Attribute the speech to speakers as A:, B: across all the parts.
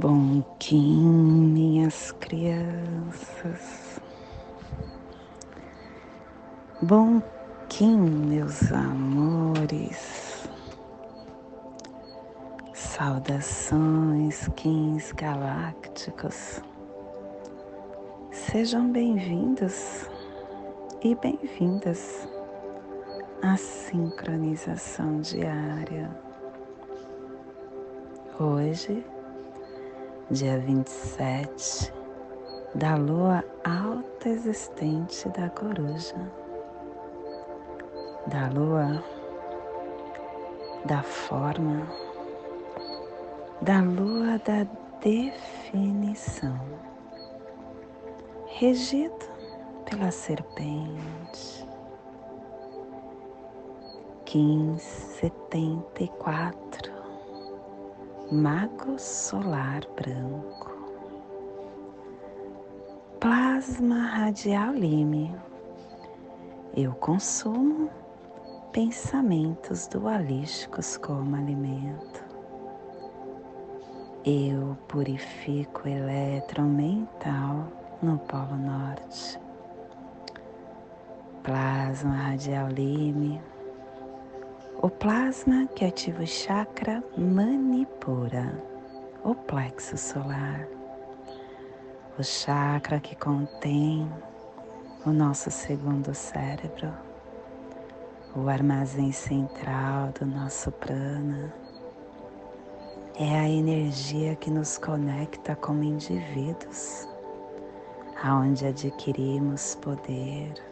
A: Bom Kim, minhas crianças. Bom Kim, meus amores. Saudações, Kins galácticos. Sejam bem-vindos e bem-vindas à sincronização diária. Hoje, dia 27 da lua alta existente da coruja, da lua da forma, da lua da definição, regido pela serpente. 1574 Mago Solar Branco. Plasma Radial Lime. Eu consumo pensamentos dualísticos como alimento. Eu purifico o elétron mental no Polo Norte. Plasma Radial Lime o plasma que ativa o chakra Manipura, o plexo solar. O chakra que contém o nosso segundo cérebro, o armazém central do nosso prana. É a energia que nos conecta como indivíduos, aonde adquirimos poder,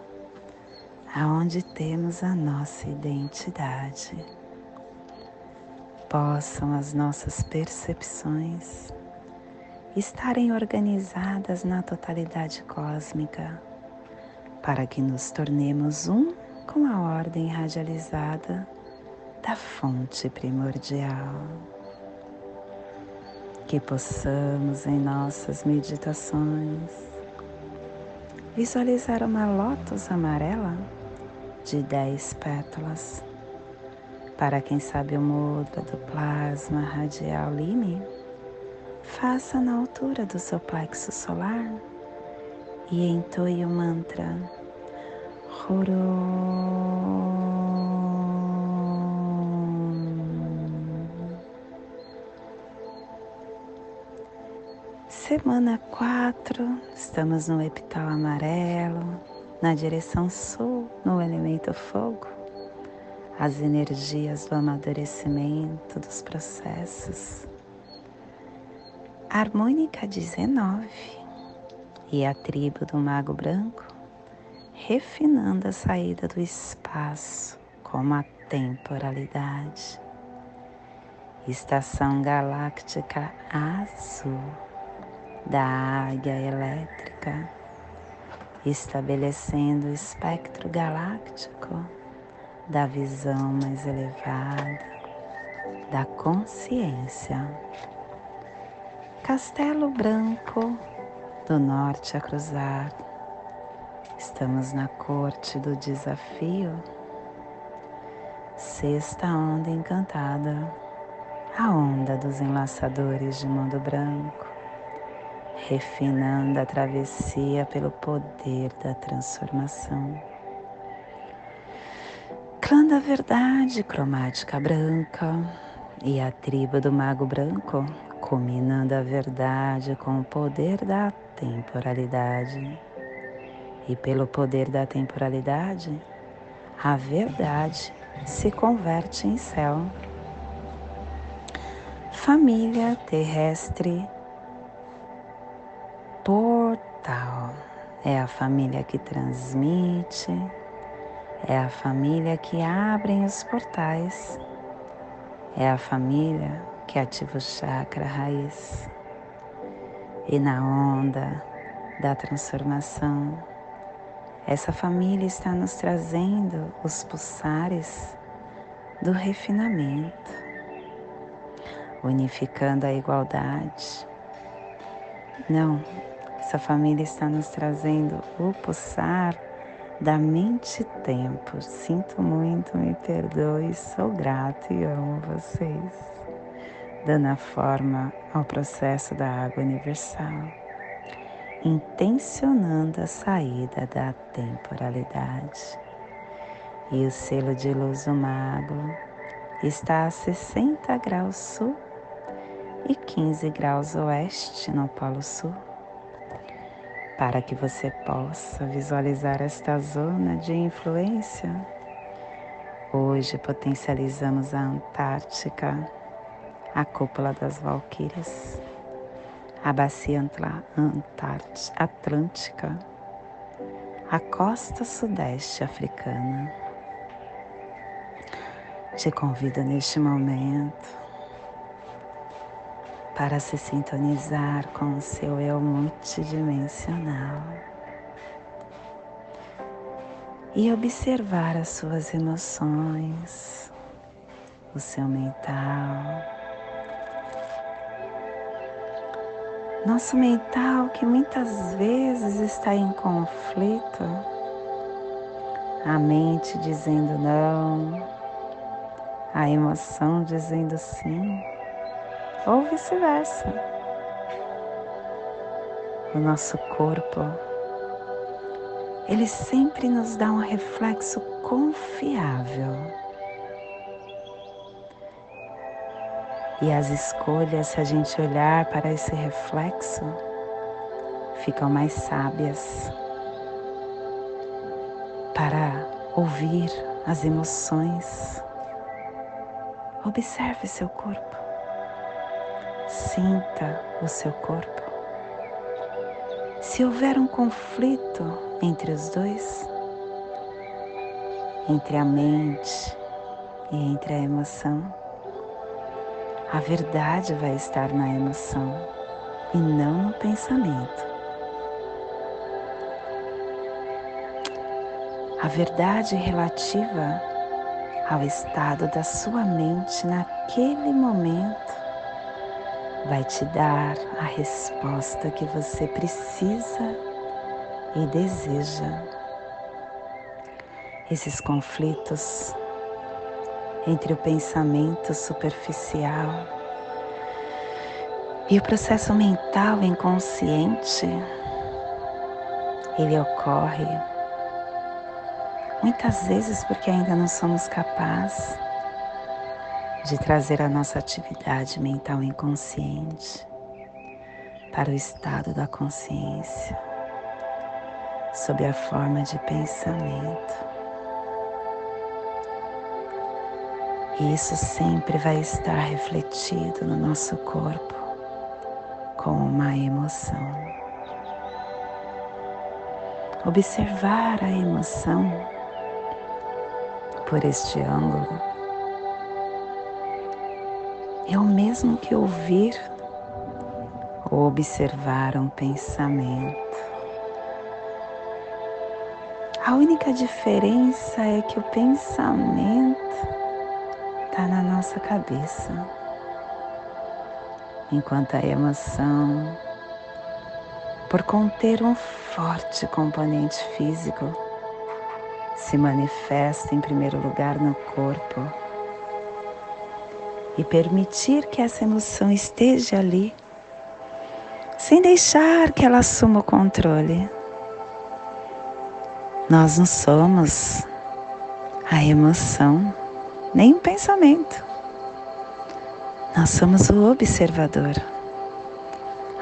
A: aonde temos a nossa identidade. Possam as nossas percepções estarem organizadas na totalidade cósmica, para que nos tornemos um com a ordem radializada da fonte primordial. Que possamos em nossas meditações visualizar uma lótus amarela de dez pétalas. Para quem sabe o mudra do plasma radial Lime, faça na altura do seu plexo solar e entoie o mantra Horo. Semana 4, estamos no epital amarelo, na direção sul, no elemento fogo, as energias do amadurecimento dos processos. Harmônica 19 e a tribo do Mago Branco, refinando a saída do espaço como a temporalidade. Estação galáctica azul da águia elétrica estabelecendo o espectro galáctico da visão mais elevada, da consciência. Castelo Branco, do norte a cruzar. Estamos na corte do desafio. Sexta onda encantada, a onda dos enlaçadores de mundo branco refinando a travessia pelo poder da transformação. Clã da Verdade cromática branca e a tribo do Mago Branco, combinando a verdade com o poder da temporalidade. E pelo poder da temporalidade, a verdade se converte em céu. Família terrestre É a família que transmite, é a família que abre os portais, é a família que ativa o chakra raiz. E na onda da transformação, essa família está nos trazendo os pulsares do refinamento, unificando a igualdade. Não, essa família está nos trazendo o pulsar da mente-tempo. Sinto muito, me perdoe, sou grato e amo vocês. dando a forma ao processo da água universal, intencionando a saída da temporalidade. E o selo de luz do mago está a 60 graus sul e 15 graus oeste no Polo Sul. Para que você possa visualizar esta zona de influência, hoje potencializamos a Antártica, a cúpula das Valquírias, a bacia Atlântica, a costa sudeste africana. Te convido neste momento para se sintonizar com o seu eu multidimensional e observar as suas emoções, o seu mental. Nosso mental que muitas vezes está em conflito, a mente dizendo não, a emoção dizendo sim ou vice-versa. O nosso corpo, ele sempre nos dá um reflexo confiável. E as escolhas, se a gente olhar para esse reflexo, ficam mais sábias para ouvir as emoções. Observe seu corpo. Sinta o seu corpo. Se houver um conflito entre os dois, entre a mente e entre a emoção, a verdade vai estar na emoção e não no pensamento. A verdade relativa ao estado da sua mente naquele momento vai te dar a resposta que você precisa e deseja. Esses conflitos entre o pensamento superficial e o processo mental inconsciente, ele ocorre muitas vezes porque ainda não somos capazes de trazer a nossa atividade mental inconsciente para o estado da consciência, sob a forma de pensamento. E isso sempre vai estar refletido no nosso corpo como uma emoção. Observar a emoção por este ângulo é o mesmo que ouvir ou observar um pensamento. A única diferença é que o pensamento está na nossa cabeça, enquanto a emoção, por conter um forte componente físico, se manifesta em primeiro lugar no corpo e permitir que essa emoção esteja ali, sem deixar que ela assuma o controle. Nós não somos a emoção, nem o pensamento. Nós somos o observador,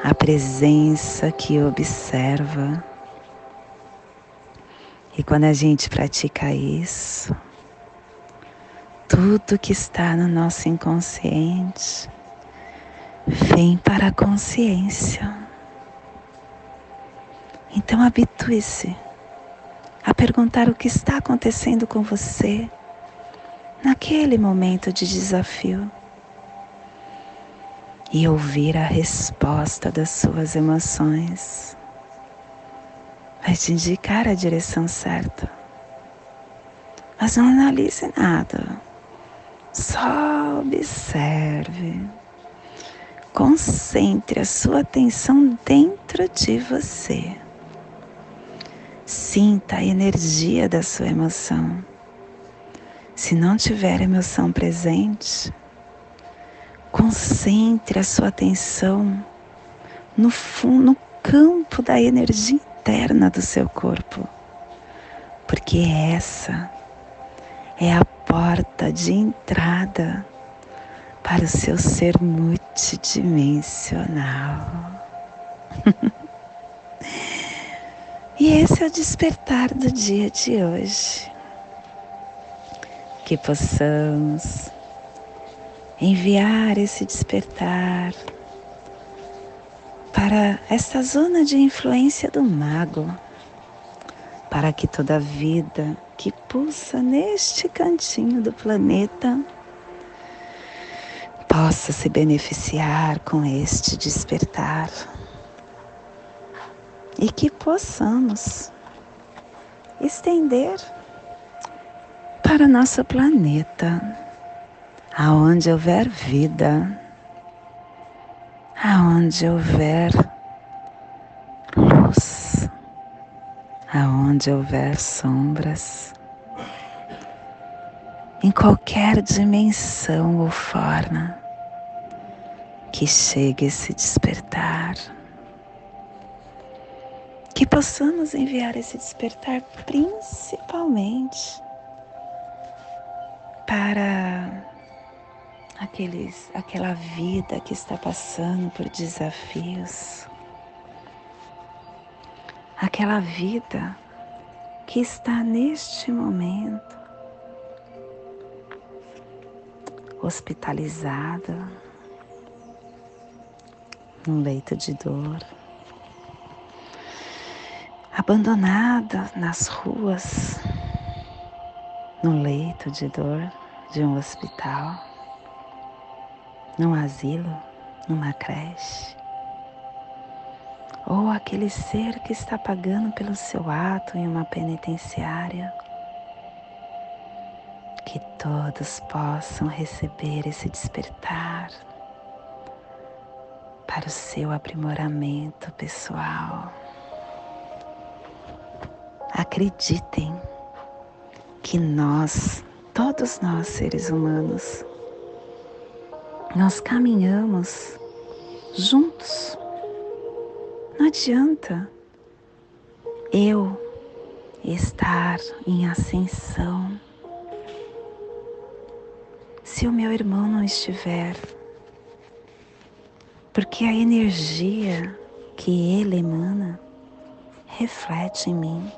A: a presença que observa. E quando a gente pratica isso, tudo que está no nosso inconsciente vem para a consciência. Então habitue-se a perguntar o que está acontecendo com você naquele momento de desafio e ouvir a resposta das suas emoções. Vai te indicar a direção certa. Mas não analise nada. Só observe. Concentre a sua atenção dentro de você. Sinta a energia da sua emoção. Se não tiver emoção presente, Concentre a sua atenção no, fundo, no campo da energia interna do seu corpo, porque essa é a porta de entrada para o seu ser multidimensional. e esse é o despertar do dia de hoje. Que possamos enviar esse despertar para esta zona de influência do mago, para que toda vida que pulsa neste cantinho do planeta possa se beneficiar com este despertar. E que possamos estender para nosso planeta, aonde houver vida aonde houver aonde houver sombras, em qualquer dimensão ou forma que chegue esse despertar, que possamos enviar esse despertar principalmente para aqueles, aquela vida que está passando por desafios, aquela vida que está neste momento hospitalizada num leito de dor, abandonada nas ruas, no leito de dor de um hospital num asilo, numa creche, ou aquele ser que está pagando pelo seu ato em uma penitenciária. Que todos possam receber esse despertar para o seu aprimoramento pessoal. Acreditem que nós, todos nós seres humanos, nós caminhamos juntos. Não adianta eu estar em ascensão se o meu irmão não estiver, porque a energia que ele emana reflete em mim.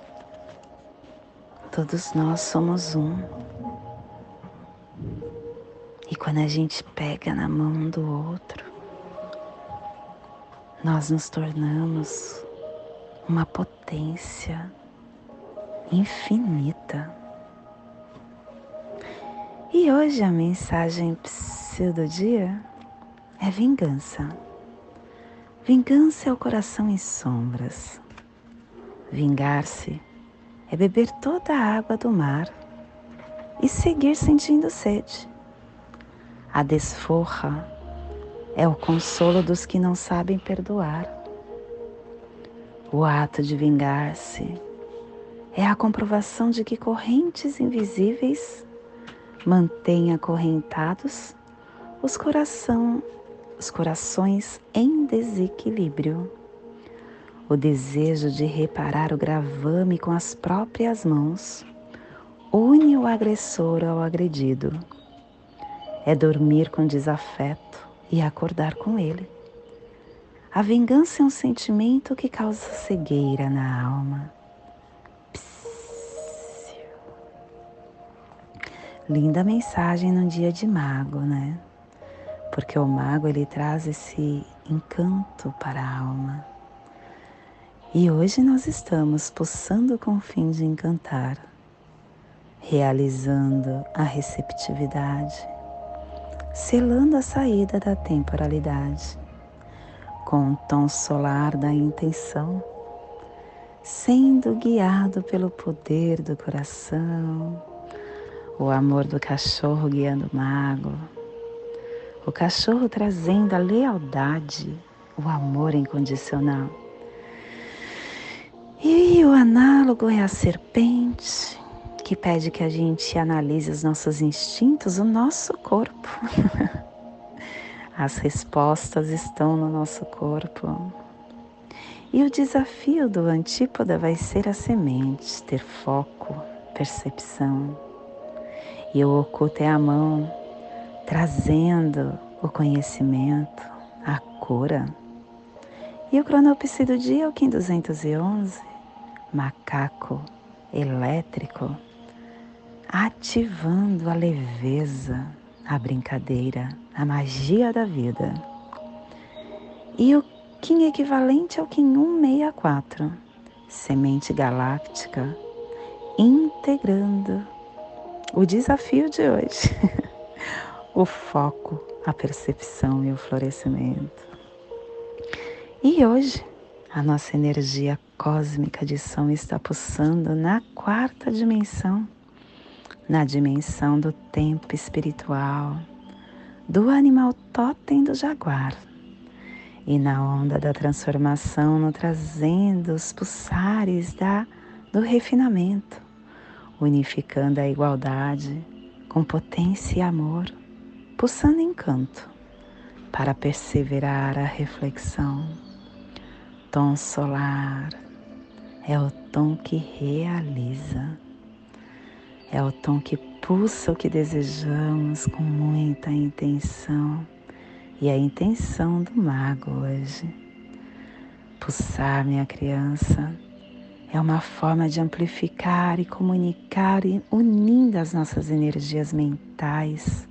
A: Todos nós somos um. E quando a gente pega na mão do outro, nós nos tornamos uma potência infinita. E hoje a mensagem do dia é vingança. Vingança é o coração em sombras. Vingar-se é beber toda a água do mar e seguir sentindo sede. A desforra é o consolo dos que não sabem perdoar. O ato de vingar-se é a comprovação de que correntes invisíveis mantêm acorrentados os, coração, os corações em desequilíbrio. O desejo de reparar o gravame com as próprias mãos une o agressor ao agredido é dormir com desafeto e acordar com ele. A vingança é um sentimento que causa cegueira na alma. Linda mensagem no dia de mago, né? Porque o mago ele traz esse encanto para a alma. E hoje nós estamos pulsando com o fim de encantar, realizando a receptividade selando a saída da temporalidade, com o tom solar da intenção, sendo guiado pelo poder do coração, o amor do cachorro guiando o mago, o cachorro trazendo a lealdade, o amor incondicional. E o análogo é a serpente, que pede que a gente analise os nossos instintos, o nosso corpo. As respostas estão no nosso corpo. E o desafio do antípoda vai ser a semente, ter foco, percepção. E o oculto é a mão, trazendo o conhecimento, a cura. E o cronopse do dia é o Kim 211, macaco elétrico, ativando a leveza, a brincadeira, a magia da vida. E o Kim equivalente ao Kim 164, semente galáctica, integrando o desafio de hoje, o foco, a percepção e o florescimento. E hoje, a nossa energia cósmica de som está pulsando na quarta dimensão, na dimensão do tempo espiritual, do animal totem do jaguar e na onda da transformação, no trazendo os pulsares da, do refinamento, unificando a igualdade com potência e amor, pulsando encanto para perseverar a reflexão. Tom solar é o tom que realiza, é o tom que pulsa o que desejamos com muita intenção e a intenção do mago hoje. Pulsar, minha criança, é uma forma de amplificar e comunicar, unindo as nossas energias mentais,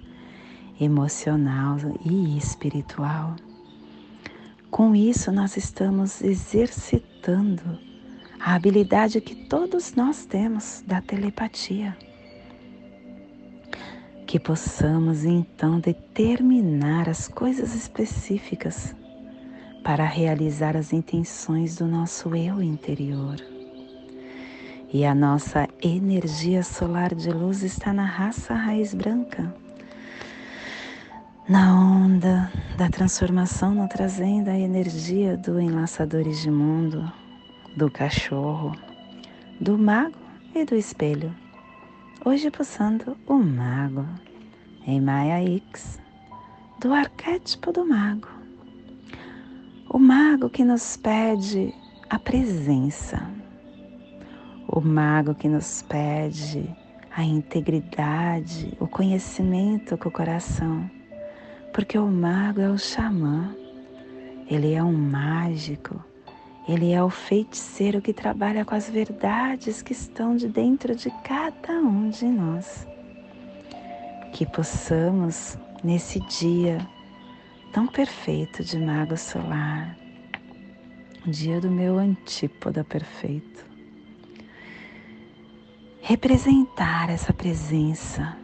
A: emocional e espiritual. Com isso, nós estamos exercitando a habilidade que todos nós temos da telepatia que possamos então determinar as coisas específicas para realizar as intenções do nosso eu interior. E a nossa energia solar de luz está na raça raiz branca, na onda da transformação, no trazendo a energia do enlaçadores de mundo, do cachorro, do mago e do espelho Hoje pulsando o mago em Maya X, do arquétipo do mago. O mago que nos pede a presença, o mago que nos pede a integridade, o conhecimento com o coração, porque o mago é o xamã, ele é um mágico, ele é o feiticeiro que trabalha com as verdades que estão de dentro de cada um de nós. Que possamos, nesse dia tão perfeito de Mago Solar, o dia do meu antípoda perfeito, representar essa presença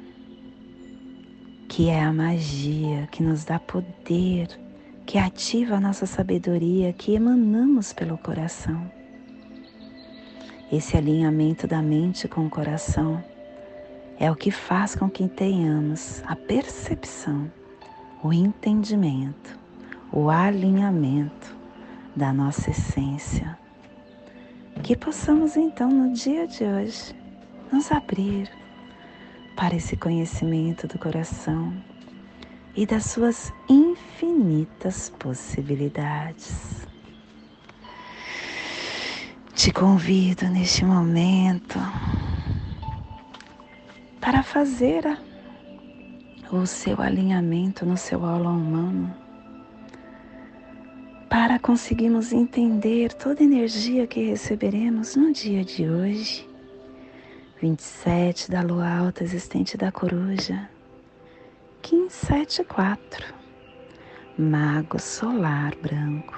A: que é a magia que nos dá poder que ativa a nossa sabedoria que emanamos pelo coração. Esse alinhamento da mente com o coração é o que faz com que tenhamos a percepção, o entendimento, o alinhamento da nossa essência. Que possamos então no dia de hoje nos abrir para esse conhecimento do coração e das suas infinitas possibilidades. Te convido neste momento para fazer o seu alinhamento no seu aula humano, para conseguirmos entender toda a energia que receberemos no dia de hoje, 27 da lua alta existente da coruja 1574, Mago Solar Branco.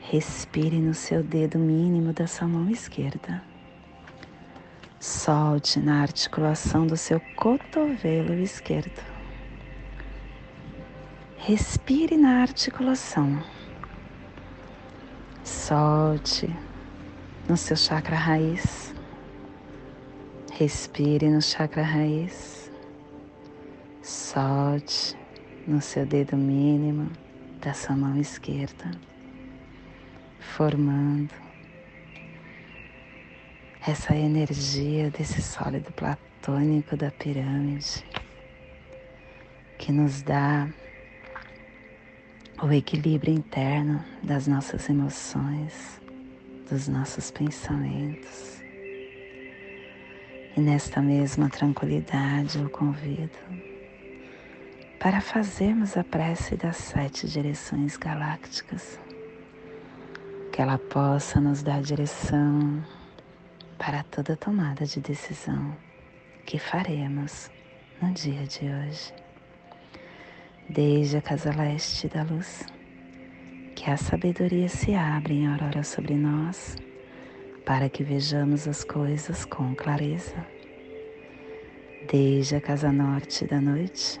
A: Respire no seu dedo mínimo da sua mão esquerda. Solte na articulação do seu cotovelo esquerdo. Respire na articulação. Solte no seu chakra raiz. Respire no chakra raiz. Solte no seu dedo mínimo da sua mão esquerda, formando essa energia desse sólido platônico da pirâmide que nos dá o equilíbrio interno das nossas emoções, dos nossos pensamentos. E nesta mesma tranquilidade eu convido para fazermos a prece das sete direções galácticas, que ela possa nos dar direção para toda tomada de decisão que faremos no dia de hoje. Desde a casa leste da luz, que a sabedoria se abre em aurora sobre nós, para que vejamos as coisas com clareza. Desde a casa norte da noite,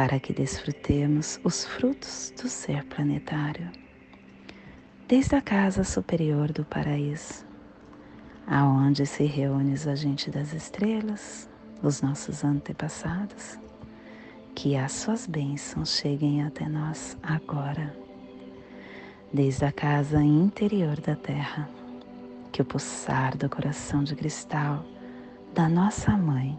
A: para que desfrutemos os frutos do ser planetário. Desde a casa superior do paraíso, aonde se reúne os agentes das estrelas, os nossos antepassados, que as suas bênçãos cheguem até nós agora, desde a casa interior da terra, que o pulsar do coração de cristal da nossa mãe,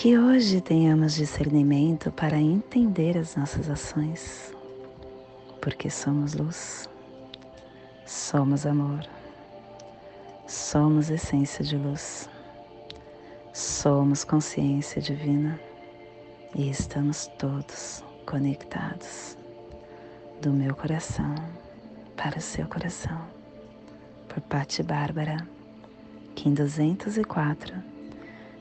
A: Que hoje tenhamos discernimento para entender as nossas ações, porque somos luz, somos amor, somos essência de luz, somos consciência divina e estamos todos conectados do meu coração para o seu coração. Por Patti Bárbara, Kim 204,